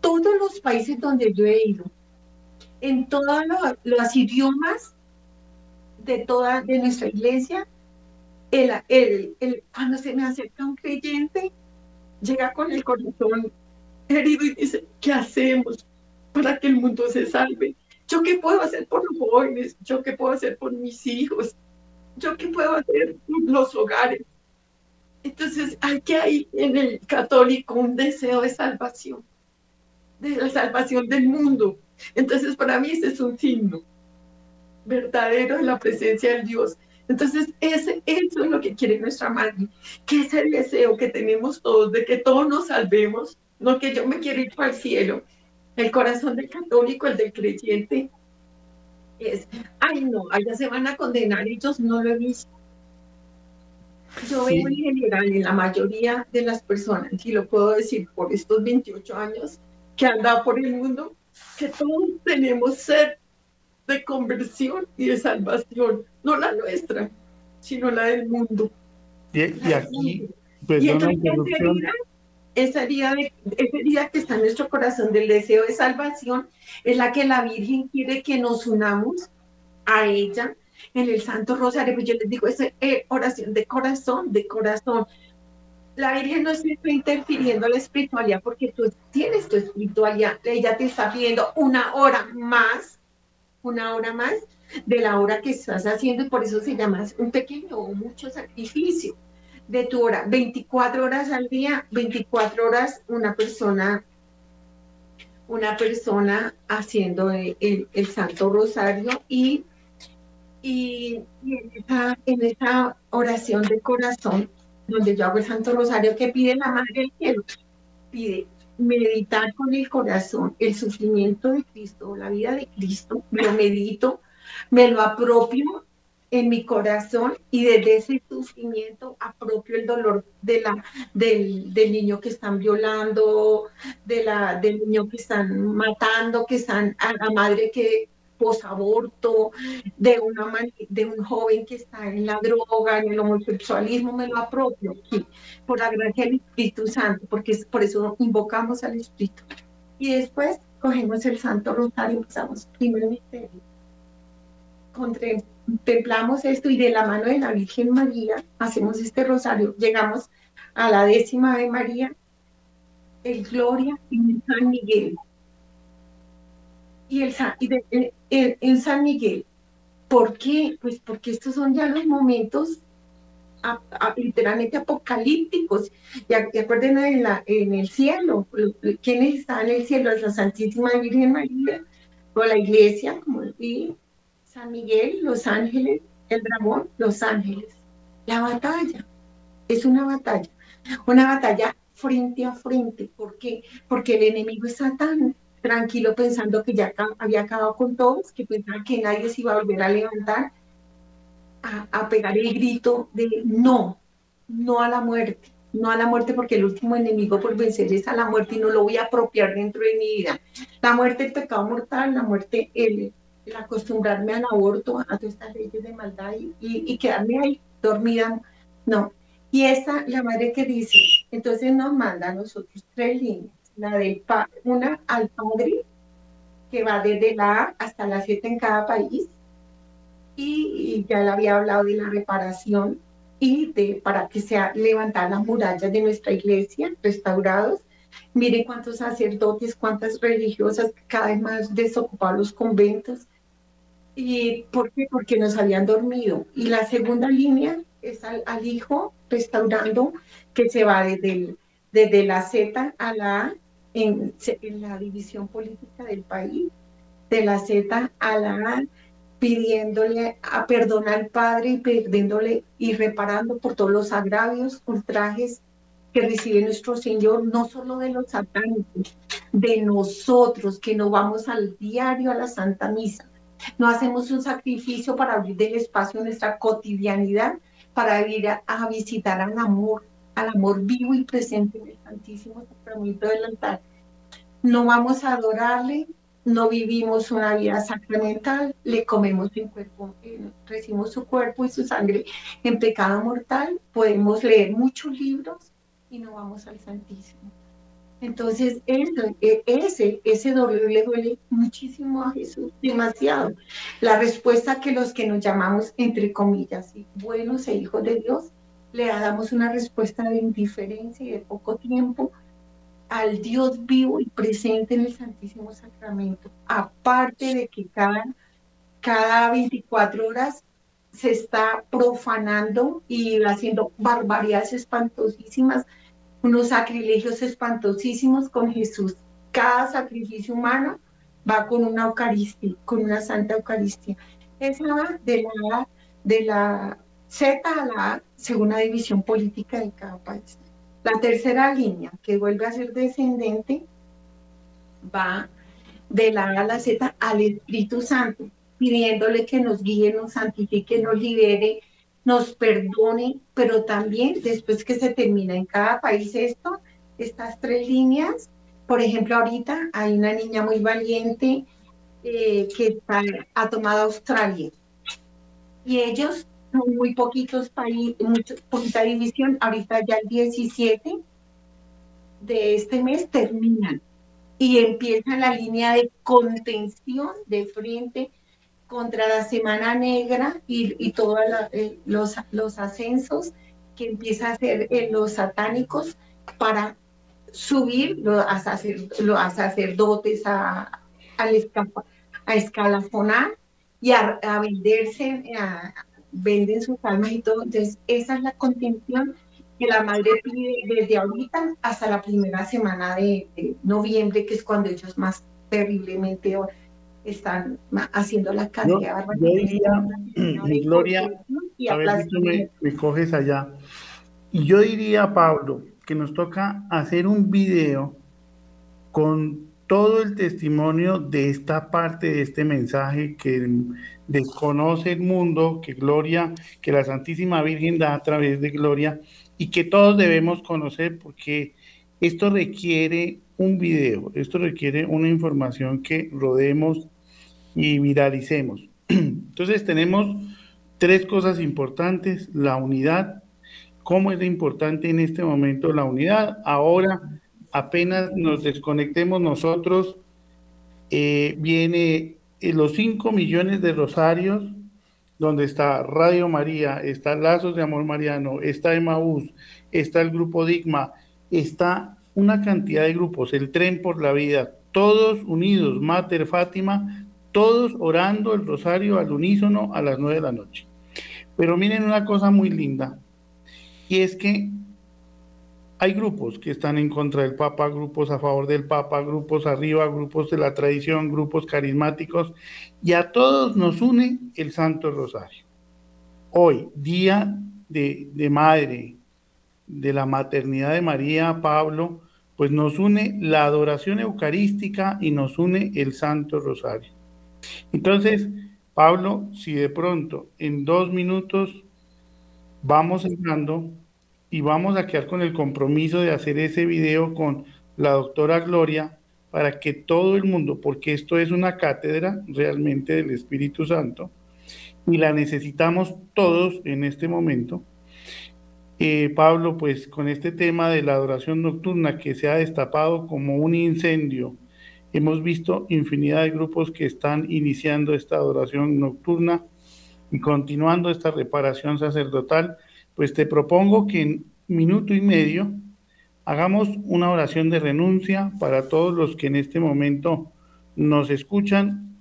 todos los países donde yo he ido, en todos los, idiomas de toda de nuestra iglesia, el, el, cuando se me acerca un creyente, llega con el corazón herido y dice, ¿qué hacemos para que el mundo se salve? ¿Yo qué puedo hacer por los jóvenes? ¿Yo qué puedo hacer por mis hijos? ¿Yo qué puedo hacer los hogares? Entonces, hay que hay en el católico un deseo de salvación, de la salvación del mundo. Entonces, para mí ese es un signo verdadero de la presencia del Dios. Entonces, ese, eso es lo que quiere nuestra madre, que ese deseo que tenemos todos de que todos nos salvemos, no que yo me quiero ir para el cielo. El corazón del católico, el del creyente, es, ay no, allá se van a condenar, ellos no lo he visto. Yo veo en general, en la mayoría de las personas, y lo puedo decir por estos 28 años que han dado por el mundo, que todos tenemos sed de conversión y de salvación, no la nuestra, sino la del mundo. Y, aquí, pues, esa herida, esa herida que está en nuestro corazón del deseo de salvación es la que la Virgen quiere que nos unamos a ella en el Santo Rosario. Pues yo les digo, es eh, oración de corazón, de corazón. La Virgen no está interfiriendo en la espiritualidad porque tú tienes tu espiritualidad. Ella te está pidiendo una hora más, una hora más de la hora que estás haciendo y por eso se llama un pequeño o mucho sacrificio de tu hora, 24 horas al día, 24 horas una persona, una persona haciendo el, Santo Rosario y, y, en, esa, en, esa, oración de corazón, donde yo hago el Santo Rosario, que pide la Madre del Cielo, pide meditar con el corazón el sufrimiento de Cristo, la vida de Cristo, lo medito, me lo apropio en mi corazón y desde ese sufrimiento apropio el dolor de la, del, del, niño que están violando, de la, del niño que están matando, que están a la madre que posaborto, de, una, de un joven que está en la droga, en el homosexualismo, me lo apropio por la gracia del Espíritu Santo, porque es, por eso invocamos al Espíritu. Y después cogemos el Santo Rosario, empezamos primero misterio. Contra contemplamos esto y de la mano de la Virgen María hacemos este rosario. Llegamos a la décima de María, el Gloria en San Miguel. Y, el, en San Miguel. ¿Por qué? Pues porque estos son ya los momentos literalmente apocalípticos. Y, acuerden en, el cielo, ¿quiénes están en el cielo? Es la Santísima Virgen María, o la iglesia, como y San Miguel, Los Ángeles, el dragón, Los Ángeles. La batalla es una batalla, una batalla frente a frente. ¿Por qué? Porque el enemigo está tan tranquilo pensando que ya había acabado con todos, que pensaba que nadie se iba a volver a levantar, a, a pegar el grito de no, no a la muerte, no a la muerte porque el último enemigo por vencer es a la muerte y no lo voy a apropiar dentro de mi vida. La muerte, el pecado mortal, la muerte, el, el acostumbrarme al aborto, a todas estas leyes de maldad y, y, quedarme ahí dormida. No. Y esta, la madre que dice, entonces nos manda a nosotros tres líneas. La del una al padre, que va desde la A hasta la 7 en cada país. Y, ya le había hablado de la reparación y de para que sea levantar las murallas de nuestra iglesia, restaurados. Miren cuántos sacerdotes, cuántas religiosas, cada vez más desocupados los conventos, ¿Y por qué? Porque nos habían dormido. Y la segunda línea es al, hijo restaurando que se va desde, la Z a la A en, en, la división política del país, de la Z a la A, pidiéndole a perdonar al Padre y pidiéndole y reparando por todos los agravios, ultrajes que recibe nuestro Señor, no solo de los satánicos, de nosotros que no vamos al diario a la Santa Misa, no hacemos un sacrificio para abrir del espacio en nuestra cotidianidad, para ir a, visitar al amor, al amor vivo y presente en el Santísimo Sacramento del altar. No vamos a adorarle, no vivimos una vida sacramental, le comemos en cuerpo, recibimos su cuerpo y su sangre en pecado mortal, podemos leer muchos libros y no vamos al Santísimo. Entonces, e, ese, ese dolor le duele muchísimo a Jesús, demasiado. La respuesta que los que nos llamamos, entre comillas, buenos e hijos de Dios, le damos una respuesta de indiferencia y de poco tiempo al Dios vivo y presente en el Santísimo Sacramento. Aparte de que cada, cada 24 horas se está profanando y haciendo barbaridades espantosísimas, unos sacrilegios espantosísimos con Jesús. Cada sacrificio humano va con una Eucaristía, con una Santa Eucaristía. Esa de la, de la Z a la segunda división política de cada país. La tercera línea, que vuelve a ser descendente, va de la A a la Z al Espíritu Santo, pidiéndole que nos guíe, nos santifique, nos libere, nos perdone, pero también después que se termina en cada país esto, estas tres líneas, por ejemplo, ahorita hay una niña muy valiente eh, que ha tomado Australia. Y ellos son muy poquitos países, poquita división, ahorita ya el 17 de este mes terminan. Y empieza la línea de contención de frente contra la Semana Negra y, todos eh, los, los ascensos que empieza a hacer en los satánicos para subir a, a sacerdotes a, a, escalafonar y a, a venderse, a, venden sus almas y todo. Entonces, esa es la contención que la madre pide desde ahorita hasta la primera semana de, noviembre, que es cuando ellos más terriblemente están haciendo la cantidad de Gloria, a ver si me, me coges allá. Y yo diría, Pablo, que nos toca hacer un video con todo el testimonio de esta parte de este mensaje que desconoce el mundo, que Gloria, que la Santísima Virgen da a través de Gloria y que todos debemos conocer porque esto requiere un video, esto requiere una información que rodemos y viralicemos. Entonces tenemos tres cosas importantes, la unidad, cómo es importante en este momento la unidad. Ahora, apenas nos desconectemos nosotros, eh, viene eh, los 5 millones de rosarios, donde está Radio María, está Lazos de Amor Mariano, está Emaús, está el Grupo Digma, está una cantidad de grupos, el Tren por la Vida, todos unidos, Mater Fátima, todos orando el rosario al unísono a las 9 de la noche. Pero miren una cosa muy linda, y es que hay grupos que están en contra del Papa, grupos a favor del Papa, grupos arriba, grupos de la tradición, grupos carismáticos, y a todos nos une el Santo Rosario. Hoy, día de, de madre, de la maternidad de María, Pablo, pues nos une la adoración eucarística y nos une el Santo Rosario. Entonces, Pablo, si de pronto en dos minutos vamos entrando y vamos a quedar con el compromiso de hacer ese video con la doctora Gloria para que todo el mundo, porque esto es una cátedra realmente del Espíritu Santo y la necesitamos todos en este momento. Eh, Pablo, pues con este tema de la adoración nocturna que se ha destapado como un incendio, hemos visto infinidad de grupos que están iniciando esta adoración nocturna y continuando esta reparación sacerdotal pues te propongo que en minuto y medio hagamos una oración de renuncia para todos los que en este momento nos escuchan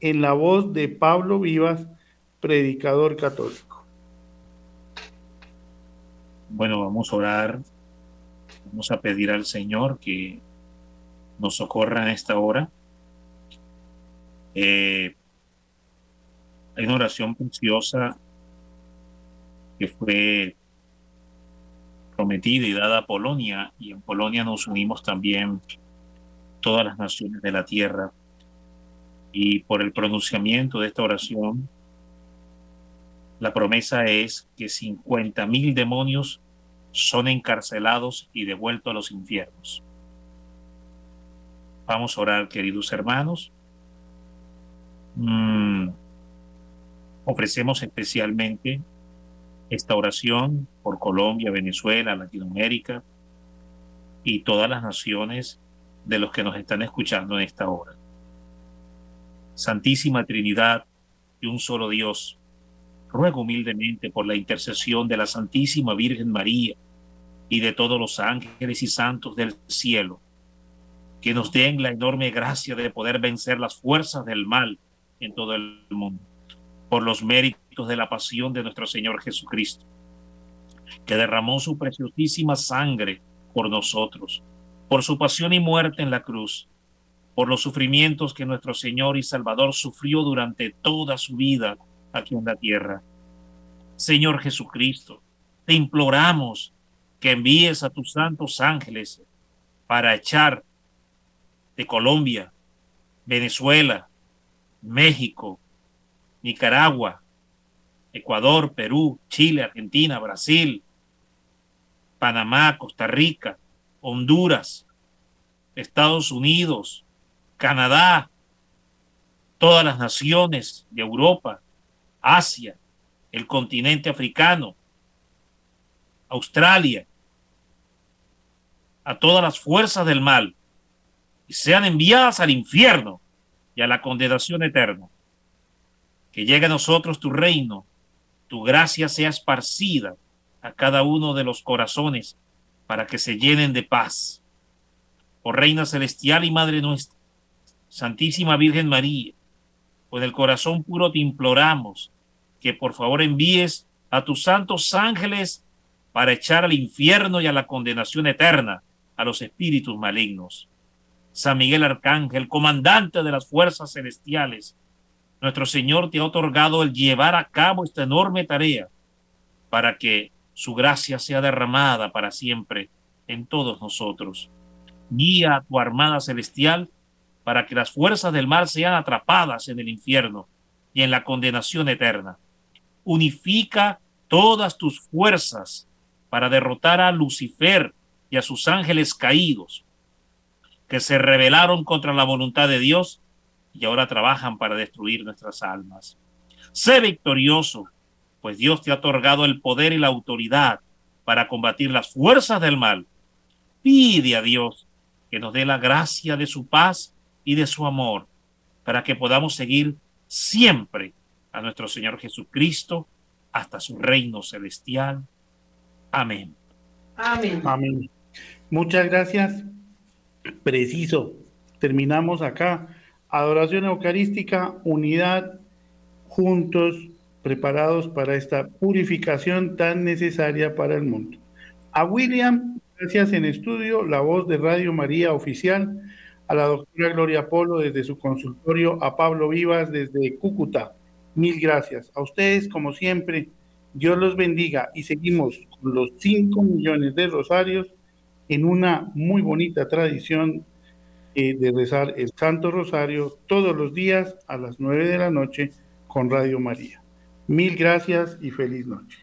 en la voz de Pablo Vivas, predicador católico. Bueno, vamos a orar, vamos a pedir al Señor que nos socorra en esta hora. Eh, hay una oración preciosa que fue prometida y dada a Polonia, y en Polonia nos unimos también todas las naciones de la tierra. Y por el pronunciamiento de esta oración, la promesa es que 50 mil demonios son encarcelados y devueltos a los infiernos. Vamos a orar, queridos hermanos. Mm, ofrecemos especialmente esta oración por Colombia, Venezuela, Latinoamérica y todas las naciones de los que nos están escuchando en esta hora. Santísima Trinidad y un solo Dios, ruego humildemente por la intercesión de la Santísima Virgen María y de todos los ángeles y santos del cielo, que nos den la enorme gracia de poder vencer las fuerzas del mal en todo el mundo, por los méritos de la pasión de nuestro Señor Jesucristo, que derramó su preciosísima sangre por nosotros, por su pasión y muerte en la cruz, por los sufrimientos que nuestro Señor y Salvador sufrió durante toda su vida aquí en la tierra. Señor Jesucristo, te imploramos que envíes a tus santos ángeles para echar de Colombia, Venezuela, México, Nicaragua, Ecuador, Perú, Chile, Argentina, Brasil, Panamá, Costa Rica, Honduras, Estados Unidos, Canadá, todas las naciones de Europa, Asia, el continente africano, Australia, a todas las fuerzas del mal sean enviadas al infierno y a la condenación eterna. Que llegue a nosotros tu reino, tu gracia sea esparcida a cada uno de los corazones para que se llenen de paz. Oh Reina Celestial y Madre nuestra, Santísima Virgen María, con el corazón puro te imploramos que por favor envíes a tus santos ángeles para echar al infierno y a la condenación eterna a los espíritus malignos. San Miguel Arcángel, comandante de las fuerzas celestiales, nuestro Señor te ha otorgado el llevar a cabo esta enorme tarea para que su gracia sea derramada para siempre en todos nosotros. Guía a tu armada celestial para que las fuerzas del mal sean atrapadas en el infierno y en la condenación eterna unifica todas tus fuerzas para derrotar a Lucifer y a sus ángeles caídos, que se rebelaron contra la voluntad de Dios y ahora trabajan para destruir nuestras almas. Sé victorioso, pues Dios te ha otorgado el poder y la autoridad para combatir las fuerzas del mal. Pide a Dios que nos dé la gracia de su paz y de su amor, para que podamos seguir siempre a nuestro Señor Jesucristo hasta su reino celestial. Amén. Amén. Amén. Muchas gracias. Preciso. Terminamos acá. Adoración eucarística, unidad, juntos, preparados para esta purificación tan necesaria para el mundo. A William, gracias en estudio, la voz de Radio María Oficial, a la doctora Gloria Polo desde su consultorio, a Pablo Vivas desde Cúcuta. Mil gracias. A ustedes, como siempre, Dios los bendiga y seguimos con los 5 millones de rosarios en una muy bonita tradición eh, de rezar el Santo Rosario todos los días a las 9 de la noche con Radio María. Mil gracias y feliz noche.